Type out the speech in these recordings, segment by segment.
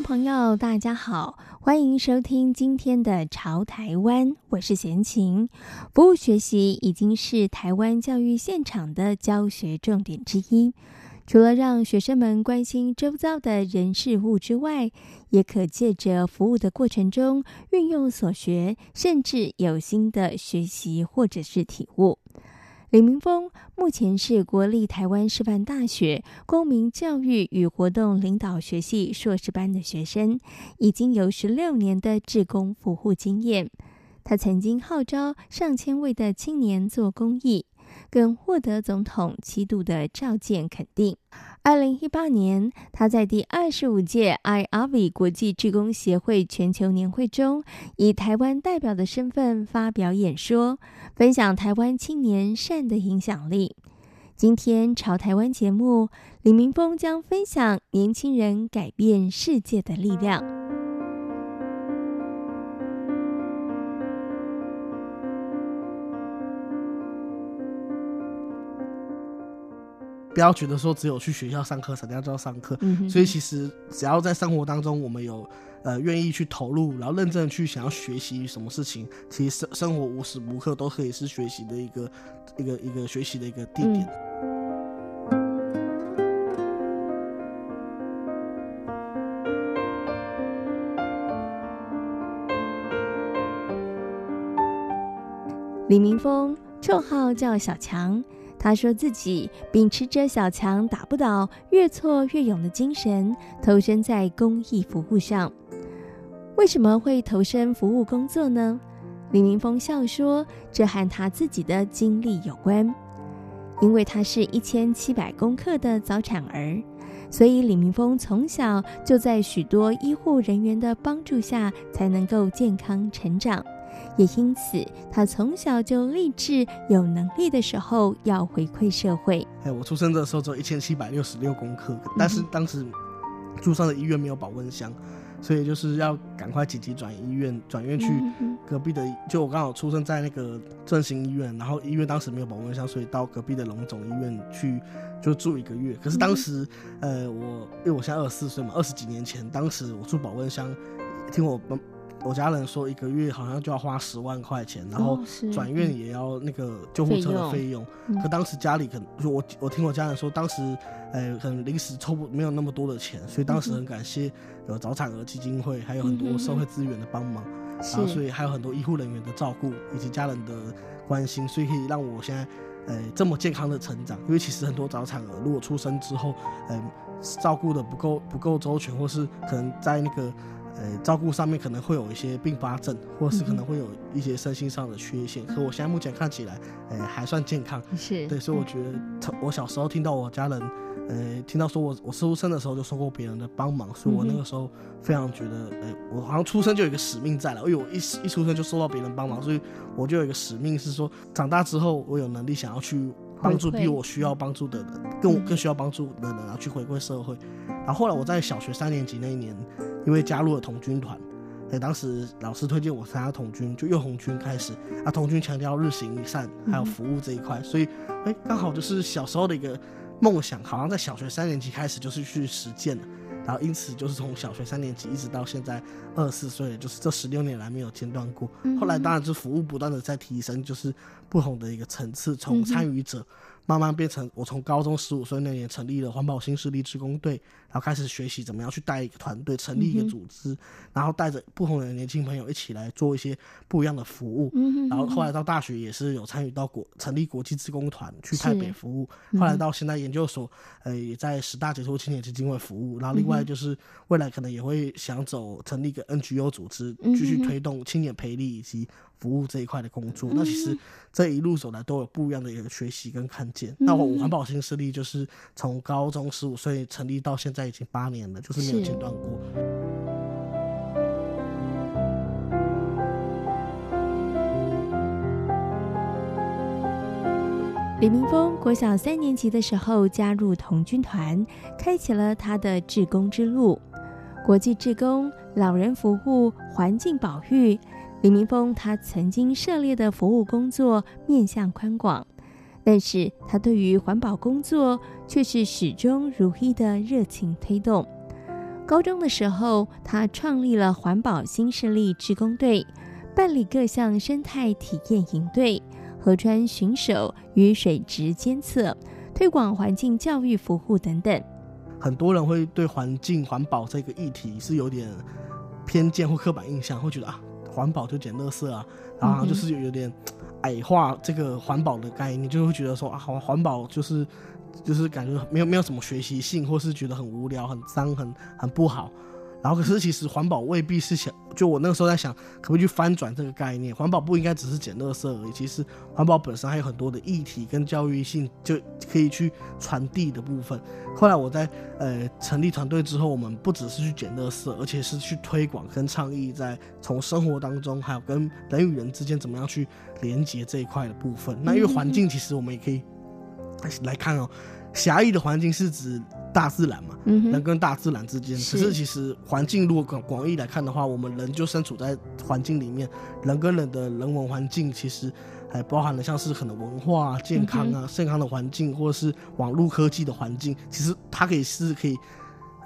朋友，大家好。欢迎收听今天的《潮台湾》，我是闲琴。服务学习已经是台湾教育现场的教学重点之一。除了让学生们关心周遭的人事物之外，也可借着服务的过程中运用所学，甚至有新的学习或者是体悟。李明峰目前是国立台湾师范大学公民教育与活动领导学系硕士班的学生，已经有十六年的志工服务经验。他曾经号召上千位的青年做公益。更获得总统七度的召见肯定。二零一八年，他在第二十五届 IAVI 国际志工协会全球年会中，以台湾代表的身份发表演说，分享台湾青年善的影响力。今天朝台湾节目，李明峰将分享年轻人改变世界的力量。不要觉得说只有去学校上课，才叫上课。嗯、哼所以其实只要在生活当中，我们有呃愿意去投入，然后认真去想要学习什么事情，其实生生活无时无刻都可以是学习的一个一个一个学习的一个地点。李明峰，绰号叫小强。他说自己秉持着“小强打不倒，越挫越勇”的精神，投身在公益服务上。为什么会投身服务工作呢？李明峰笑说：“这和他自己的经历有关。因为他是一千七百公克的早产儿，所以李明峰从小就在许多医护人员的帮助下，才能够健康成长。”也因此，他从小就立志，有能力的时候要回馈社会。哎，我出生的时候只有一千七百六十六公克，但是当时住上的医院没有保温箱，所以就是要赶快紧急转医院，转院去隔壁的。就我刚好出生在那个振兴医院，然后医院当时没有保温箱，所以到隔壁的龙总医院去就住一个月。可是当时，呃，我因为我现在二十四岁嘛，二十几年前，当时我住保温箱，听我我家人说一个月好像就要花十万块钱，然后转院也要那个救护车的费用。可当时家里可能就我我听我家人说，当时呃可能临时抽不没有那么多的钱，所以当时很感谢有早产儿基金会，还有很多社会资源的帮忙，然后所以还有很多医护人员的照顾以及家人的关心，所以可以让我现在呃这么健康的成长。因为其实很多早产儿如果出生之后，嗯、呃，照顾的不够不够周全，或是可能在那个。呃，照顾上面可能会有一些并发症，或是可能会有一些身心上的缺陷。可我现在目前看起来，呃，还算健康。是对，所以我觉得，我小时候听到我家人，呃，听到说我我出生的时候就受过别人的帮忙，所以我那个时候非常觉得，呃，我好像出生就有一个使命在了。因为我一一出生就受到别人帮忙，所以我就有一个使命是说，长大之后我有能力想要去帮助比我需要帮助的人，更更需要帮助的人，然后去回馈社会。然后后来我在小学三年级那一年。因为加入了童军团，哎，当时老师推荐我参加童军，就幼童军开始。啊，童军强调日行一善，还有服务这一块，所以，哎，刚好就是小时候的一个梦想，好像在小学三年级开始就是去实践了。然后因此就是从小学三年级一直到现在二十四岁，就是这十六年来没有间断过。后来当然就服务不断的在提升，就是不同的一个层次，从参与者。慢慢变成我从高中十五岁那年成立了环保新势力职工队，然后开始学习怎么样去带一个团队，成立一个组织，然后带着不同的年轻朋友一起来做一些不一样的服务。然后后来到大学也是有参与到国成立国际职工团去台北服务。后来到现在研究所，呃，也在十大杰出青年基金会服务。然后另外就是未来可能也会想走成立一个 NGO 组织，继续推动青年培力以及。服务这一块的工作，那其实这一路走来都有不一样的一个学习跟看见。那我环保新势力就是从高中十五岁成立到现在已经八年了，就是没有间断过。李明峰国小三年级的时候加入童军团，开启了他的志工之路。国际志工、老人服务、环境保育，李明峰他曾经涉猎的服务工作面向宽广，但是他对于环保工作却是始终如一的热情推动。高中的时候，他创立了环保新势力志工队，办理各项生态体验营队。河川巡守与水质监测、推广环境教育服务等等，很多人会对环境环保这个议题是有点偏见或刻板印象，会觉得啊，环保就捡垃圾啊，然后就是有有点矮化这个环保的概念，就会觉得说啊，环环保就是就是感觉没有没有什么学习性，或是觉得很无聊、很脏、很很不好。然后，可是其实环保未必是想，就我那个时候在想，可不可以去翻转这个概念？环保不应该只是捡垃圾而已，其实环保本身还有很多的议题跟教育性，就可以去传递的部分。后来我在呃成立团队之后，我们不只是去捡垃圾，而且是去推广跟倡议，在从生活当中，还有跟人与人之间怎么样去连接这一块的部分。那因为环境，其实我们也可以来看哦，狭义的环境是指。大自然嘛，人跟大自然之间，可是其实环境如果广广义来看的话，我们人就身处在环境里面，人跟人的人文环境其实还包含了像是可能文化啊、健康啊、健康的环境，或者是网络科技的环境，其实它可以是可以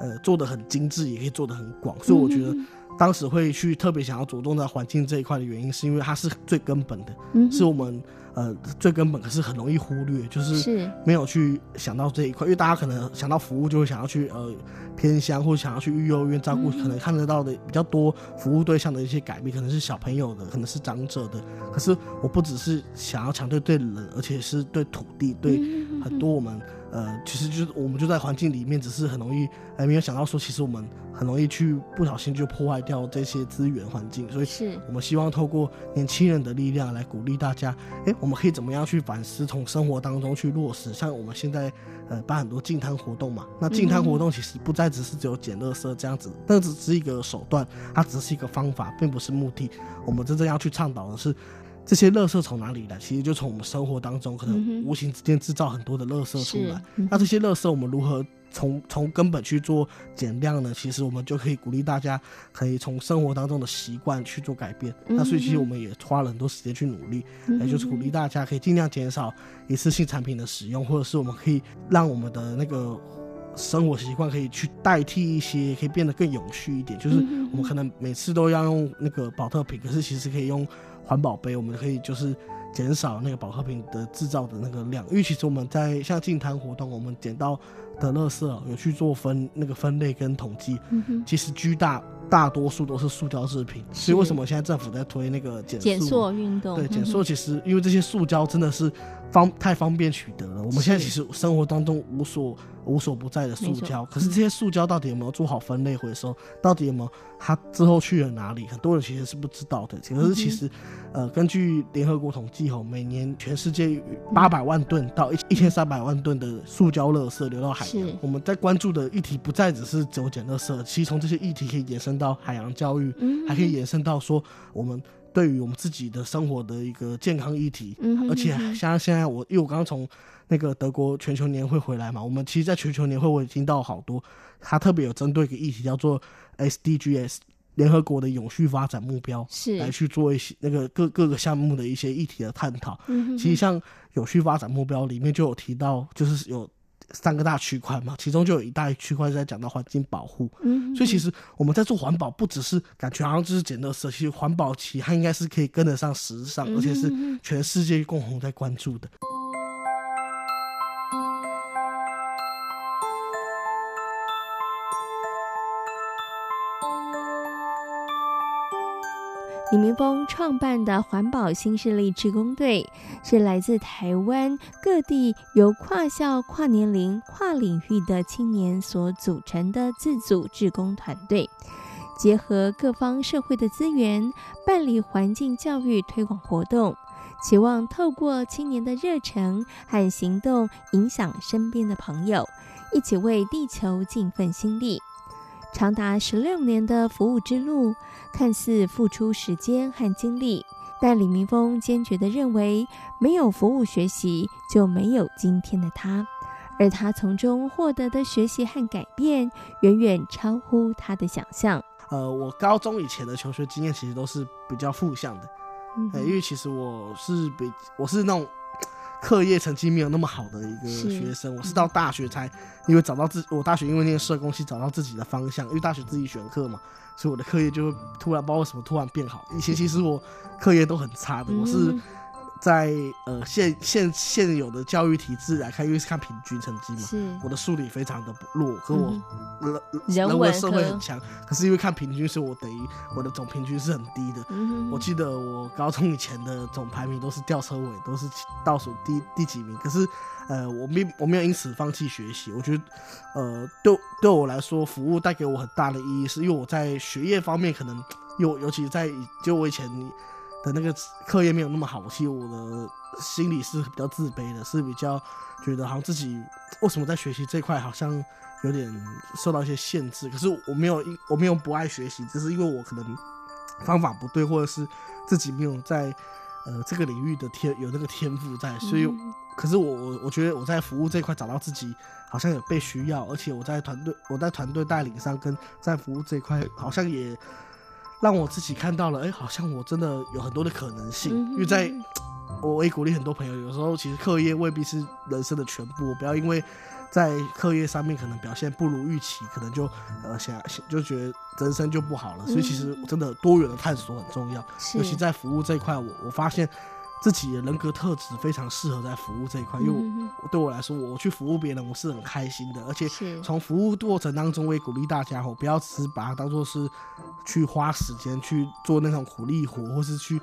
呃做的很精致，也可以做的很广，所以我觉得当时会去特别想要主动在环境这一块的原因，是因为它是最根本的，是我们。呃，最根本可是很容易忽略，就是没有去想到这一块，因为大家可能想到服务就会想要去呃偏乡或者想要去育幼院照顾，可能看得到的比较多服务对象的一些改变，可能是小朋友的，可能是长者的。可是我不只是想要强调对人，而且是对土地，对很多我们。呃，其实就是我们就在环境里面，只是很容易，还没有想到说，其实我们很容易去不小心就破坏掉这些资源环境，所以是我们希望透过年轻人的力量来鼓励大家，哎，我们可以怎么样去反思，从生活当中去落实，像我们现在呃办很多净滩活动嘛，那净滩活动其实不再只是只有捡垃圾这样子，那只是一个手段，它只是一个方法，并不是目的，我们真正要去倡导的是。这些垃圾从哪里来？其实就从我们生活当中，可能无形之间制造很多的垃圾出来。嗯、那这些垃圾我们如何从从根本去做减量呢？其实我们就可以鼓励大家，可以从生活当中的习惯去做改变。嗯、那所以其实我们也花了很多时间去努力，也、嗯、就是鼓励大家可以尽量减少一次性产品的使用，或者是我们可以让我们的那个生活习惯可以去代替一些，可以变得更永续一点。就是我们可能每次都要用那个保特瓶，可是其实可以用。环保杯，我们可以就是减少那个保特瓶的制造的那个量，因为其实我们在像净滩活动，我们捡到的垃圾有去做分那个分类跟统计，嗯、其实巨大大多数都是塑胶制品，所以为什么现在政府在推那个减减塑运动？对，减塑其实因为这些塑胶真的是方太方便取得了，我们现在其实生活当中无所。无所不在的塑胶，可是这些塑胶到底有没有做好分类回收？到底有没有它之后去了哪里？很多人其实是不知道的。可是其实，呃，根据联合国统计吼，每年全世界八百万吨到一一千三百万吨的塑胶垃圾流到海洋。我们在关注的议题不再只是只有捡垃圾，其实从这些议题可以延伸到海洋教育，还可以延伸到说我们对于我们自己的生活的一个健康议题。而且像现在我，因为我刚刚从。那个德国全球年会回来嘛？我们其实，在全球年会我也听到好多，他特别有针对一个议题，叫做 SDGs 联合国的永续发展目标，是来去做一些那个各各个项目的一些议题的探讨。嗯。其实像永续发展目标里面就有提到，就是有三个大区块嘛，其中就有一大区块是在讲到环境保护。所以其实我们在做环保，不只是感觉好像就是捡垃圾，其实环保其实它应该是可以跟得上时尚，而且是全世界共同在关注的。李明峰创办的环保新势力志工队，是来自台湾各地由跨校、跨年龄、跨领域的青年所组成的自组志工团队，结合各方社会的资源，办理环境教育推广活动，期望透过青年的热忱和行动，影响身边的朋友，一起为地球尽份心力。长达十六年的服务之路，看似付出时间和精力，但李明峰坚决地认为，没有服务学习，就没有今天的他。而他从中获得的学习和改变，远远超乎他的想象。呃，我高中以前的求学经验其实都是比较负向的，嗯、呃，因为其实我是比我是那种课业成绩没有那么好的一个学生，是我是到大学才因为找到自我大学因为念社工系找到自己的方向，因为大学自己选课嘛，所以我的课业就突然不知道为什么突然变好。以前其实我课业都很差的，我是。在呃现现现有的教育体制来看，因为是看平均成绩嘛，是我的数理非常的弱，可我人、嗯、人文社会很强，可是因为看平均，所以我等于我的总平均是很低的。嗯、我记得我高中以前的总排名都是吊车尾，都是倒数第第几名。可是呃，我没我没有因此放弃学习。我觉得呃，对对我来说，服务带给我很大的意义，是因为我在学业方面可能尤尤其在就我以前。的那个课业没有那么好，其实我的心里是比较自卑的，是比较觉得好像自己为什么在学习这块好像有点受到一些限制。可是我没有，我没有不爱学习，只是因为我可能方法不对，或者是自己没有在呃这个领域的天有那个天赋在。所以，嗯、可是我我我觉得我在服务这块找到自己好像有被需要，而且我在团队我在团队带领上跟在服务这块好像也。让我自己看到了，哎、欸，好像我真的有很多的可能性。嗯、因为在，我也鼓励很多朋友，有时候其实课业未必是人生的全部，不要因为在课业上面可能表现不如预期，可能就呃想就觉得人生就不好了。嗯、所以其实真的多元的探索很重要，是尤其在服务这一块，我我发现。自己的人格特质非常适合在服务这一块，因为我对我来说，我去服务别人，我是很开心的。而且从服务过程当中，我也鼓励大家，伙不要只是把它当做是去花时间去做那种苦力活，或是去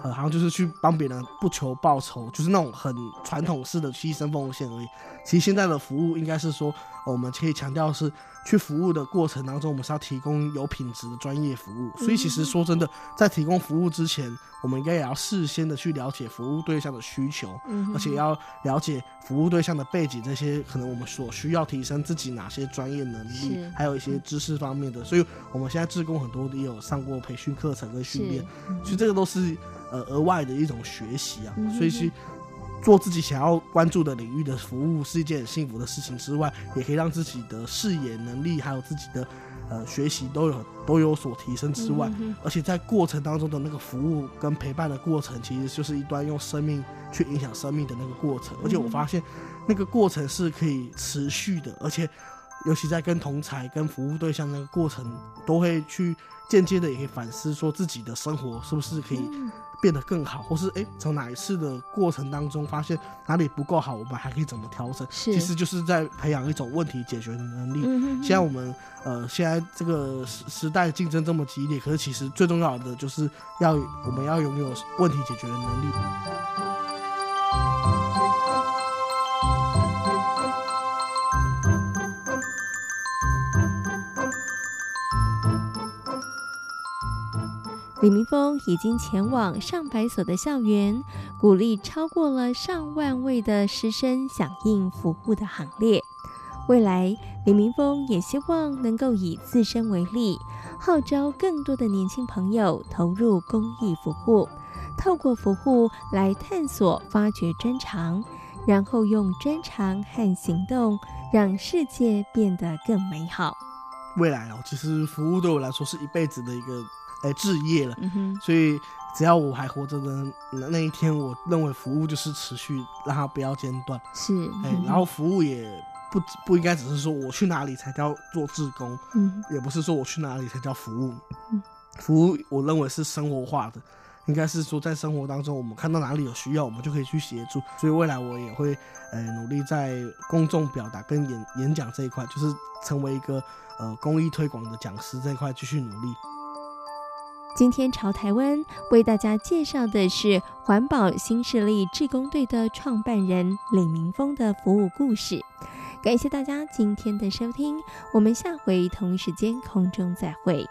呃，好像就是去帮别人不求报酬，就是那种很传统式的牺牲奉献而已。其实现在的服务应该是说，我们可以强调是。去服务的过程当中，我们是要提供有品质的专业服务。所以，其实说真的，在提供服务之前，我们应该也要事先的去了解服务对象的需求，而且要了解服务对象的背景，这些可能我们所需要提升自己哪些专业能力，还有一些知识方面的。所以，我们现在志工很多也有上过培训课程跟训练，所以这个都是呃额外的一种学习啊。所以是。做自己想要关注的领域的服务是一件很幸福的事情之外，也可以让自己的视野能力还有自己的呃学习都有都有所提升之外，嗯、而且在过程当中的那个服务跟陪伴的过程，其实就是一段用生命去影响生命的那个过程。而且我发现那个过程是可以持续的，而且尤其在跟同才、跟服务对象那个过程，都会去间接的也可以反思说自己的生活是不是可以。变得更好，或是诶，从哪一次的过程当中发现哪里不够好，我们还可以怎么调整？其实就是在培养一种问题解决的能力。嗯、哼哼现在我们呃，现在这个时时代竞争这么激烈，可是其实最重要的就是要我们要拥有问题解决的能力。李明峰已经前往上百所的校园，鼓励超过了上万位的师生响应服务的行列。未来，李明峰也希望能够以自身为例，号召更多的年轻朋友投入公益服务，透过服务来探索、发掘专长，然后用专长和行动让世界变得更美好。未来哦，其实服务对我来说是一辈子的一个。哎，置业了，嗯、哼所以只要我还活着的那一天，我认为服务就是持续，让它不要间断。是，哎、然后服务也不不应该只是说我去哪里才叫做志工，嗯，也不是说我去哪里才叫服务。嗯，服务我认为是生活化的，应该是说在生活当中，我们看到哪里有需要，我们就可以去协助。所以未来我也会，呃，努力在公众表达跟演演讲这一块，就是成为一个呃公益推广的讲师这一块，继续努力。今天潮台湾为大家介绍的是环保新势力志工队的创办人李明峰的服务故事。感谢大家今天的收听，我们下回同一时间空中再会。